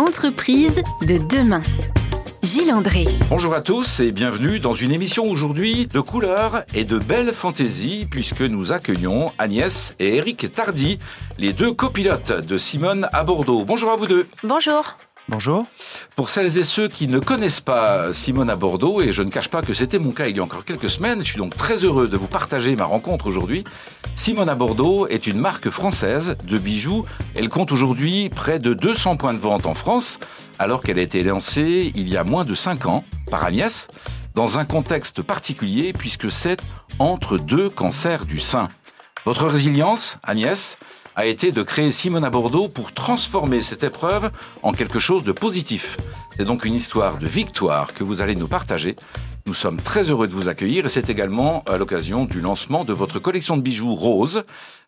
Entreprise de demain. Gilles André. Bonjour à tous et bienvenue dans une émission aujourd'hui de couleurs et de belles fantaisies puisque nous accueillons Agnès et Eric Tardy, les deux copilotes de Simone à Bordeaux. Bonjour à vous deux. Bonjour. Bonjour. Pour celles et ceux qui ne connaissent pas Simone à Bordeaux, et je ne cache pas que c'était mon cas il y a encore quelques semaines, je suis donc très heureux de vous partager ma rencontre aujourd'hui. Simone à Bordeaux est une marque française de bijoux. Elle compte aujourd'hui près de 200 points de vente en France, alors qu'elle a été lancée il y a moins de 5 ans par Agnès, dans un contexte particulier puisque c'est entre deux cancers du sein. Votre résilience, Agnès, a été de créer Simone à Bordeaux pour transformer cette épreuve en quelque chose de positif. C'est donc une histoire de victoire que vous allez nous partager. Nous sommes très heureux de vous accueillir et c'est également à l'occasion du lancement de votre collection de bijoux rose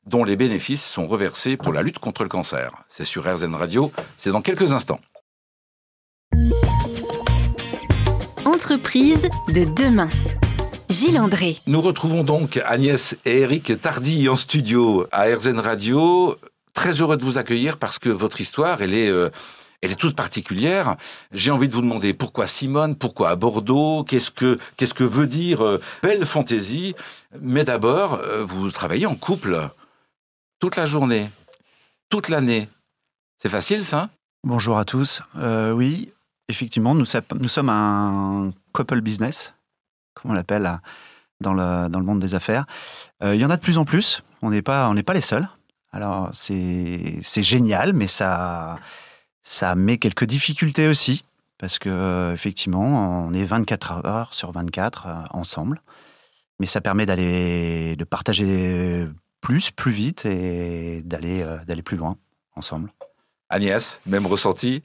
dont les bénéfices sont reversés pour la lutte contre le cancer. C'est sur RZN Radio, c'est dans quelques instants. Entreprise de demain. Gilles André. Nous retrouvons donc Agnès et Eric Tardy en studio à RZN Radio. Très heureux de vous accueillir parce que votre histoire, elle est, euh, elle est toute particulière. J'ai envie de vous demander pourquoi Simone, pourquoi à Bordeaux, qu'est-ce que, qu'est-ce que veut dire euh, belle fantaisie. Mais d'abord, euh, vous travaillez en couple toute la journée, toute l'année. C'est facile, ça? Bonjour à tous. Euh, oui, effectivement, nous sommes un couple business, comme on l'appelle dans le, dans le monde des affaires. Euh, il y en a de plus en plus. On n'est pas, on n'est pas les seuls. Alors, c'est c'est génial, mais ça, ça met quelques difficultés aussi. Parce que, euh, effectivement, on est 24 heures sur 24 euh, ensemble. Mais ça permet d'aller, de partager plus, plus vite et d'aller, euh, d'aller plus loin ensemble. Agnès, même ressenti?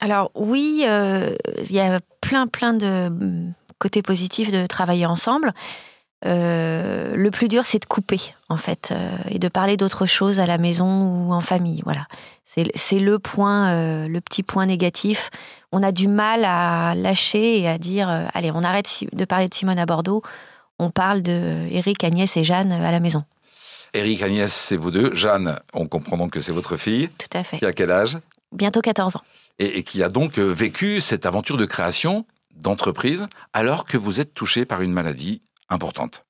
Alors oui, euh, il y a plein plein de côtés positifs de travailler ensemble. Euh, le plus dur, c'est de couper en fait euh, et de parler d'autre chose à la maison ou en famille. Voilà, c'est le point, euh, le petit point négatif. On a du mal à lâcher et à dire allez, on arrête de parler de Simone à Bordeaux. On parle de Eric, Agnès et Jeanne à la maison. Eric, Agnès, c'est vous deux. Jeanne, on comprend donc que c'est votre fille, Tout à fait. qui a quel âge? Bientôt 14 ans. et, et qui a donc vécu cette aventure de création d'entreprise alors que vous êtes touché par une maladie importante.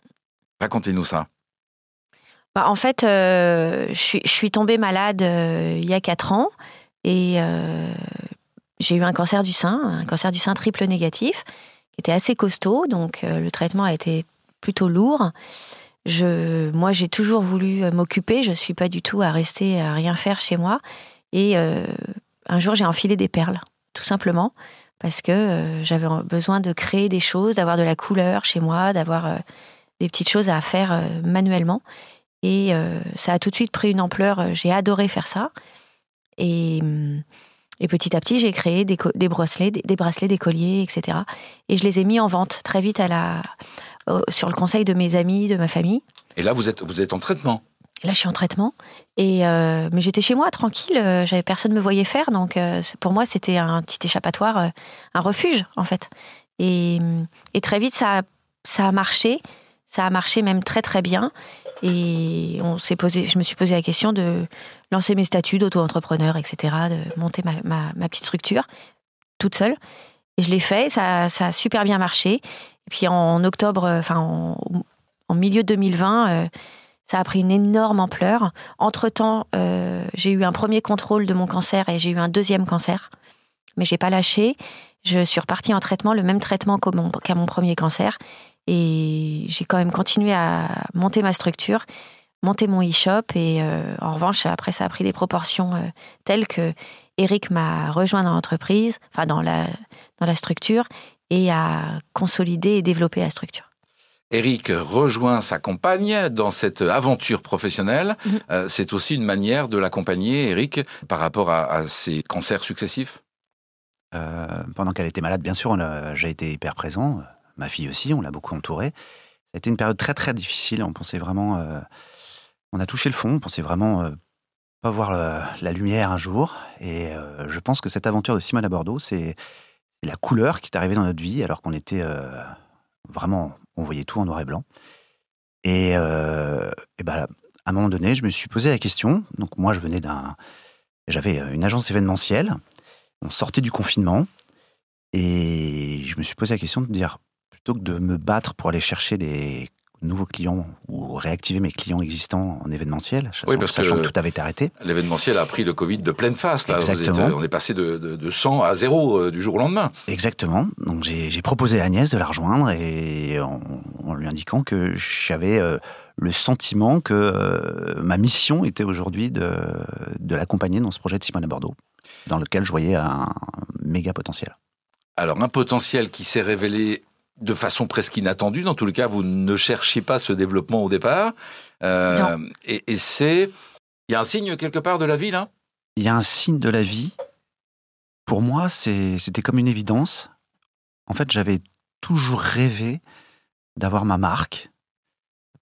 Racontez-nous ça. Bah, en fait, euh, je, suis, tombée malade euh, il y a 4 ans et euh, j'ai eu un cancer du sein, un cancer du sein triple négatif, qui était assez costaud, donc le traitement a été plutôt lourd. Je, moi, j'ai toujours voulu m'occuper, je ne suis pas du tout à rester à rien faire chez moi. Et un jour, j'ai enfilé des perles, tout simplement, parce que euh, j'avais besoin de créer des choses, d'avoir de la couleur chez moi, d'avoir euh, des petites choses à faire euh, manuellement. Et ça a tout de suite pris une ampleur. J'ai adoré faire ça. Et, hum, et petit à petit, j'ai créé des, des bracelets, des, des bracelets, des colliers, etc. Et je les ai mis en vente très vite à la, sur le conseil de mes amis, de ma famille. Et là, vous êtes, vous êtes en traitement. Là, je suis en traitement. Et euh, mais j'étais chez moi, tranquille. euh, J'avais personne me voyait faire, donc euh, pour moi, c'était un petit échappatoire, euh, un refuge en fait. Et, et très vite, ça, a- ça a marché. Ça a marché même très très bien. Et on s'est posé, je me suis posé la question de lancer mes statuts d'auto-entrepreneur, etc., de monter ma, petite structure toute seule. Et je l'ai fait. Ça, ça a super bien marché. Et puis en octobre, enfin en, en milieu 2020. Ça a pris une énorme ampleur. Entre-temps, euh, j'ai eu un premier contrôle de mon cancer et j'ai eu un deuxième cancer. Mais j'ai pas lâché. Je suis repartie en traitement, le même traitement qu'à mon premier cancer. Et j'ai quand même continué à monter ma structure, monter mon e-shop. Et euh, en revanche, après, ça a pris des proportions euh, telles que Eric m'a rejoint dans l'entreprise, enfin dans la, dans la structure, et a consolidé et développé la structure. Eric rejoint sa compagne dans cette aventure professionnelle. Mhm. Euh, c'est aussi une manière de l'accompagner, Eric, par rapport à, à ses cancers successifs. Euh, pendant qu'elle était malade, bien sûr, j'ai été hyper présent. Ma fille aussi, on l'a beaucoup entourée. Ça a été une période très très difficile. On pensait vraiment, euh, on a touché le fond. On pensait vraiment euh, pas voir le- la lumière un jour. Et euh, je pense que cette aventure de Simone à Bordeaux, c'est c'est la couleur qui est arrivée dans notre vie, alors qu'on était euh, vraiment, on voyait tout en noir et blanc. Et, euh, et ben, à un moment donné, je me suis posé la question. Donc moi, je venais d'un, j'avais une agence événementielle. On sortait du confinement et je me suis posé la question de dire, plutôt que de me battre pour aller chercher des nouveaux clients ou réactiver mes clients existants en événementiel, Oui, parce sachant que- que, tout avait été arrêté. L'événementiel a pris le Covid de pleine face. Là. Êtes- Exactement. on est passé de, de, de 100 à 0 euh, du jour au lendemain. Exactement. Donc j'ai j'ai proposé à Agnès de la rejoindre et en, en lui indiquant que j'avais euh, le sentiment que euh, ma mission était aujourd'hui de, de l'accompagner dans ce projet de Simone à Bordeaux, dans lequel je voyais un méga potentiel. Alors, un potentiel qui s'est révélé de façon presque inattendue. Dans tous les cas, vous ne cherchiez pas ce développement au départ. Euh, et et c'est... Il y a un signe quelque part de la vie, là? Il y a un signe de la vie. Pour moi, c'était comme une évidence. En fait, j'avais toujours rêvé d'avoir ma marque,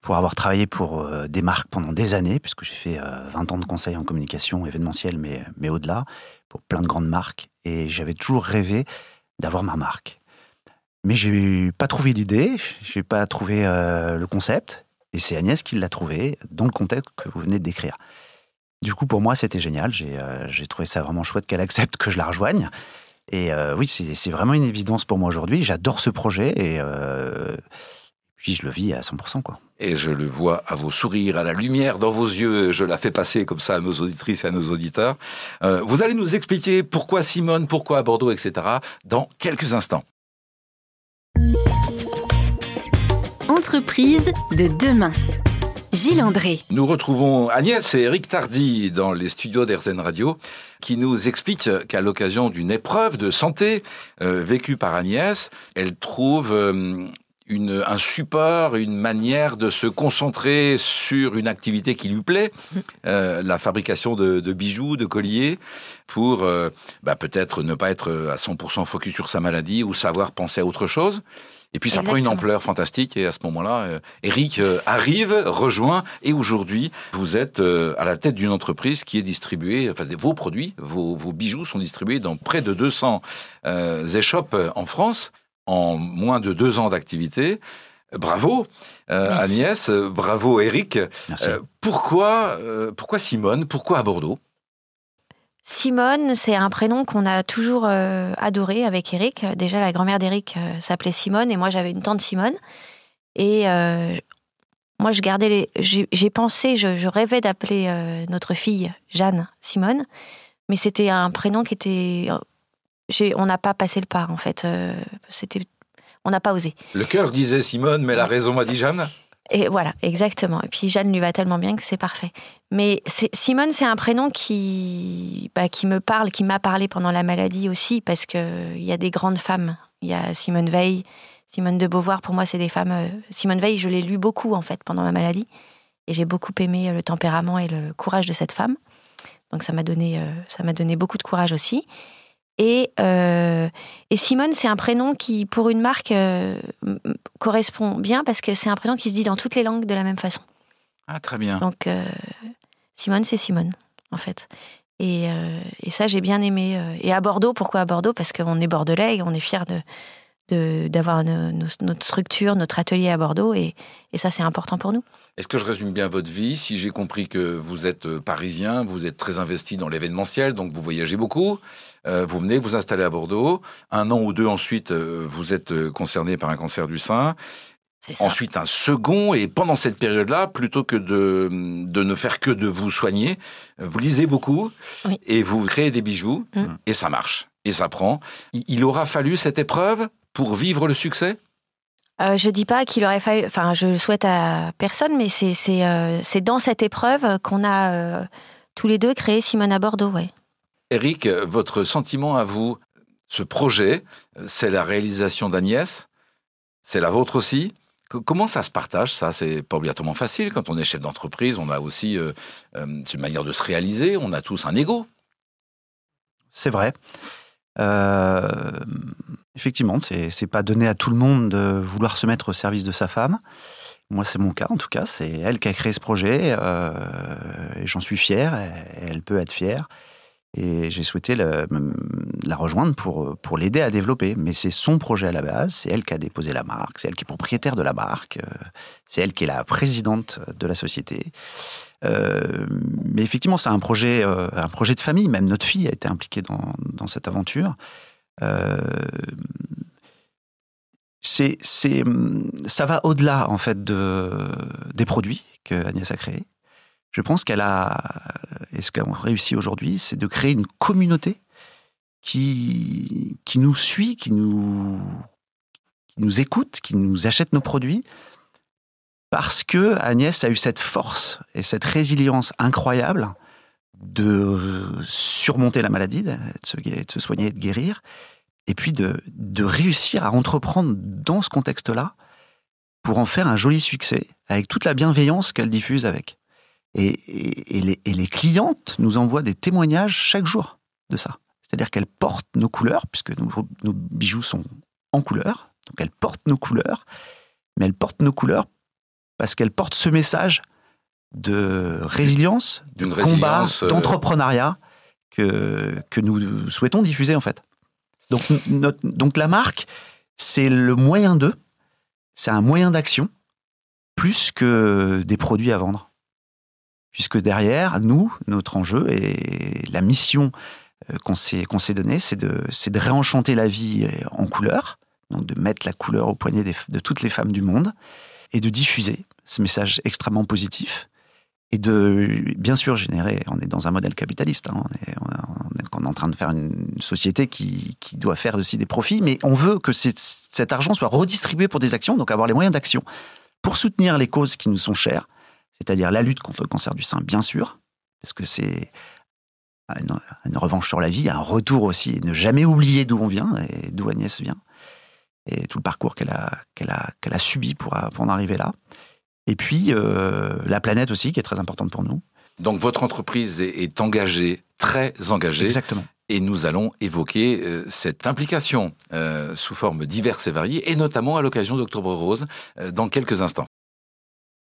pour avoir travaillé pour euh, des marques pendant des années, puisque j'ai fait euh, 20 ans de conseil en communication événementielle, mais, mais au-delà, pour plein de grandes marques. Et j'avais toujours rêvé d'avoir ma marque. Mais j'ai pas trouvé l'idée, j'ai pas trouvé euh, le concept, et c'est Agnès qui l'a trouvé dans le contexte que vous venez de décrire. Du coup, pour moi, c'était génial. J'ai euh, trouvé ça vraiment chouette qu'elle accepte que je la rejoigne. Et euh, oui, c'est vraiment une évidence pour moi aujourd'hui. J'adore ce projet et puis je le vis à 100%. Quoi. Et je le vois à vos sourires, à la lumière dans vos yeux. Je la fais passer comme ça à nos auditrices et à nos auditeurs. Vous allez nous expliquer pourquoi Simone, pourquoi Bordeaux, etc. dans quelques instants. Entreprise de demain. Gilles André. Nous retrouvons Agnès et Eric Tardy dans les studios d'Airzen Radio qui nous expliquent qu'à l'occasion d'une épreuve de santé euh, vécue par Agnès, elle trouve euh, un support, une manière de se concentrer sur une activité qui lui plaît, euh, la fabrication de, bijoux, de colliers, pour bah, peut-être ne pas être à 100% focus sur sa maladie ou savoir penser à autre chose. Et puis ça prend une ampleur fantastique et à ce moment-là, euh, Eric euh, arrive, rejoint et aujourd'hui, vous êtes euh, à la tête d'une entreprise qui est distribuée, enfin vos produits, vos, vos bijoux sont distribués dans près de 200 euh, échoppes euh, en France en moins de deux ans d'activité. Bravo euh. Agnès, bravo Eric. Merci. Euh, pourquoi, euh, pourquoi Simone? Pourquoi à Bordeaux? Simone, c'est un prénom qu'on a toujours euh, adoré avec Eric. Déjà, la grand-mère d'Eric euh, s'appelait Simone et moi, j'avais une tante Simone. Et euh, moi, je gardais les. J'ai pensé, je, je rêvais d'appeler notre fille Jeanne Simone, mais c'était un prénom qui était. On n'a pas passé le pas, en fait. C'était. On n'a pas osé. Le cœur disait Simone, mais la raison m'a dit Jeanne? Et voilà, exactement. Et puis Jeanne lui va tellement bien que c'est parfait. Mais Simone, c'est un prénom qui, bah, qui me parle, qui m'a parlé pendant la maladie aussi, parce qu'il y a des grandes femmes. Il y a Simone Veil, Simone de Beauvoir, pour moi, c'est des femmes. euh, Simone Veil, je l'ai lu beaucoup, en fait, pendant ma maladie. Et j'ai beaucoup aimé euh, le tempérament et le courage de cette femme. Donc ça m'a donné, euh, ça m'a donné beaucoup de courage aussi. Et, euh, et Simone, c'est un prénom qui, pour une marque, euh, correspond bien parce que c'est un prénom qui se dit dans toutes les langues de la même façon. Ah, très bien. Donc, euh, Simone, c'est Simone, en fait. Et, euh, et ça, j'ai bien aimé. euh. Et à Bordeaux, pourquoi à Bordeaux? Parce qu'on est bordelais et on est fiers de, de- d'avoir notre structure, notre atelier à Bordeaux. Et, et ça, c'est important pour nous. Est-ce que je résume bien votre vie? Si j'ai compris que vous êtes euh, parisien, vous êtes très investi dans l'événementiel, donc vous voyagez beaucoup, euh, vous venez vous installer à Bordeaux, un an ou deux ensuite, euh, vous êtes concerné par un cancer du sein, C'est ça. ensuite un second, et pendant cette période-là, plutôt que de, de ne faire que de vous soigner, vous lisez beaucoup, Oui. et vous créez des bijoux, Mm. et ça marche, et ça prend. Il aura fallu cette épreuve? Pour vivre le succès? Euh, je dis pas qu'il aurait fallu. Enfin, je le souhaite à personne, mais c'est c'est euh, c'est dans cette épreuve qu'on a euh, tous les deux créé Simone à Bordeaux, ouais. Eric, votre sentiment à vous, ce projet, c'est la réalisation d'Agnès, c'est la vôtre aussi? Comment ça se partage ça? C'est pas obligatoirement facile quand on est chef d'entreprise. On a aussi euh, euh, c'est une manière de se réaliser. On a tous un ego. C'est vrai. Euh, effectivement, c'est pas donné à tout le monde de vouloir se mettre au service de sa femme. Moi, c'est mon cas, en tout cas. C'est elle qui a créé ce projet euh, et j'en suis fier. et Elle peut être fière. Et j'ai souhaité la, rejoindre pour, pour l'aider à développer. Mais c'est son projet à la base, c'est elle qui a déposé la marque, c'est elle qui est propriétaire de la marque, euh, c'est elle qui est la présidente de la société. Euh, mais effectivement, c'est un projet, euh, un projet de famille. Même notre fille a été impliquée dans, cette aventure. Euh, c'est, ça va au-delà en fait de, des produits que Agnès a créés. Je pense qu'elle a, et ce qu'on réussit aujourd'hui, c'est de créer une communauté qui, nous suit, qui nous, écoute, qui nous achète nos produits, parce que Agnès a eu cette force et cette résilience incroyable de surmonter la maladie, de se, de se soigner et de guérir, et puis de, de réussir à entreprendre dans ce contexte-là pour en faire un joli succès, avec toute la bienveillance qu'elle diffuse avec. Et, et, les, et, les, clientes nous envoient des témoignages chaque jour de ça. C'est-à-dire qu'elles portent nos couleurs, puisque nos, nos, bijoux sont en couleur, donc elles portent nos couleurs, mais elles portent nos couleurs parce qu'elles portent ce message de résilience, de combat, euh, d'entrepreneuriat que, que nous souhaitons diffuser en fait. Donc, notre, donc la marque, c'est le moyen d'eux, c'est un moyen d'action plus que des produits à vendre. Puisque derrière, nous, notre enjeu et la mission euh, qu'on s'est donnée, c'est de, de réenchanter la vie euh, en couleur, donc de mettre la couleur au poignet de toutes les femmes du monde, et de diffuser ce message extrêmement positif et de bien sûr générer. On est dans un modèle capitaliste. Hein, on, est, on, est, en train de faire une société qui, qui, doit faire aussi des profits, mais on veut que cet argent soit redistribué pour des actions, donc avoir les moyens d'action pour soutenir les causes qui nous sont chères, c'est-à-dire la lutte contre le cancer du sein, bien sûr, parce que c'est une, une, revanche sur la vie, un retour aussi, et ne jamais oublier d'où on vient et d'où Agnès vient, et tout le parcours qu'elle a, qu'elle a, qu'elle a subi pour, pour en arriver là. Et puis euh, la planète aussi, qui est très importante pour nous. Donc votre entreprise est, engagée, très engagée. Exactement. Et nous allons évoquer euh, cette implication euh, sous forme diverses et variées, et notamment à l'occasion d'Octobre Rose, dans quelques instants.